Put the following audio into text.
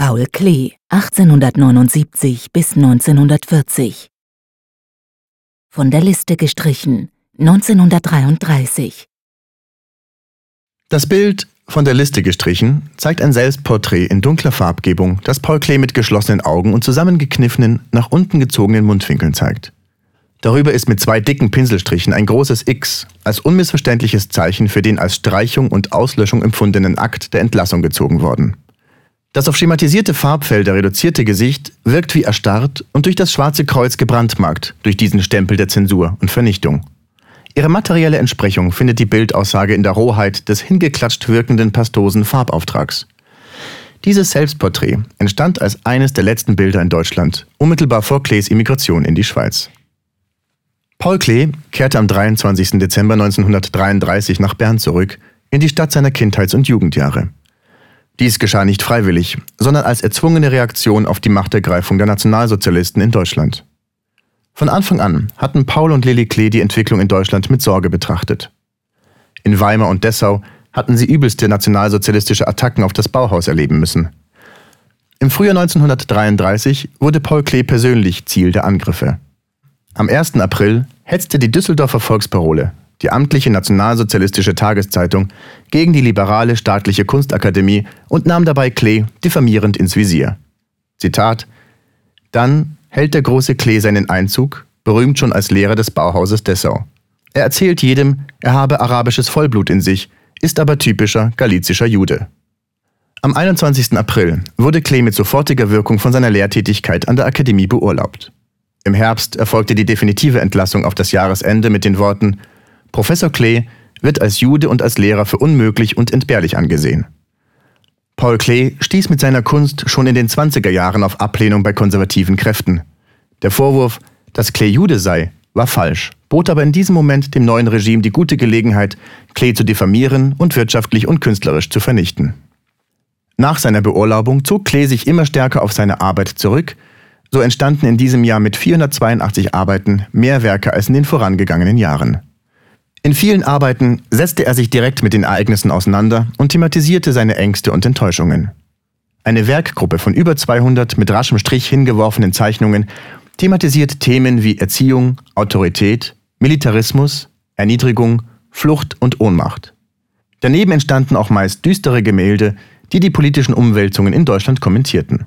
Paul Klee, 1879 bis 1940. Von der Liste gestrichen, 1933. Das Bild von der Liste gestrichen zeigt ein Selbstporträt in dunkler Farbgebung, das Paul Klee mit geschlossenen Augen und zusammengekniffenen, nach unten gezogenen Mundwinkeln zeigt. Darüber ist mit zwei dicken Pinselstrichen ein großes X als unmissverständliches Zeichen für den als Streichung und Auslöschung empfundenen Akt der Entlassung gezogen worden. Das auf schematisierte Farbfelder reduzierte Gesicht wirkt wie erstarrt und durch das schwarze Kreuz gebrandmarkt durch diesen Stempel der Zensur und Vernichtung. Ihre materielle Entsprechung findet die Bildaussage in der Rohheit des hingeklatscht wirkenden pastosen Farbauftrags. Dieses Selbstporträt entstand als eines der letzten Bilder in Deutschland, unmittelbar vor Klees Immigration in die Schweiz. Paul Klee kehrte am 23. Dezember 1933 nach Bern zurück, in die Stadt seiner Kindheits- und Jugendjahre. Dies geschah nicht freiwillig, sondern als erzwungene Reaktion auf die Machtergreifung der Nationalsozialisten in Deutschland. Von Anfang an hatten Paul und Lilly Klee die Entwicklung in Deutschland mit Sorge betrachtet. In Weimar und Dessau hatten sie übelste nationalsozialistische Attacken auf das Bauhaus erleben müssen. Im Frühjahr 1933 wurde Paul Klee persönlich Ziel der Angriffe. Am 1. April hetzte die Düsseldorfer Volksparole die amtliche nationalsozialistische Tageszeitung, gegen die liberale staatliche Kunstakademie und nahm dabei Klee diffamierend ins Visier. Zitat Dann hält der große Klee seinen Einzug, berühmt schon als Lehrer des Bauhauses Dessau. Er erzählt jedem, er habe arabisches Vollblut in sich, ist aber typischer galizischer Jude. Am 21. April wurde Klee mit sofortiger Wirkung von seiner Lehrtätigkeit an der Akademie beurlaubt. Im Herbst erfolgte die definitive Entlassung auf das Jahresende mit den Worten Professor Klee wird als Jude und als Lehrer für unmöglich und entbehrlich angesehen. Paul Klee stieß mit seiner Kunst schon in den 20er Jahren auf Ablehnung bei konservativen Kräften. Der Vorwurf, dass Klee Jude sei, war falsch, bot aber in diesem Moment dem neuen Regime die gute Gelegenheit, Klee zu diffamieren und wirtschaftlich und künstlerisch zu vernichten. Nach seiner Beurlaubung zog Klee sich immer stärker auf seine Arbeit zurück, so entstanden in diesem Jahr mit 482 Arbeiten mehr Werke als in den vorangegangenen Jahren. In vielen Arbeiten setzte er sich direkt mit den Ereignissen auseinander und thematisierte seine Ängste und Enttäuschungen. Eine Werkgruppe von über 200 mit raschem Strich hingeworfenen Zeichnungen thematisiert Themen wie Erziehung, Autorität, Militarismus, Erniedrigung, Flucht und Ohnmacht. Daneben entstanden auch meist düstere Gemälde, die die politischen Umwälzungen in Deutschland kommentierten.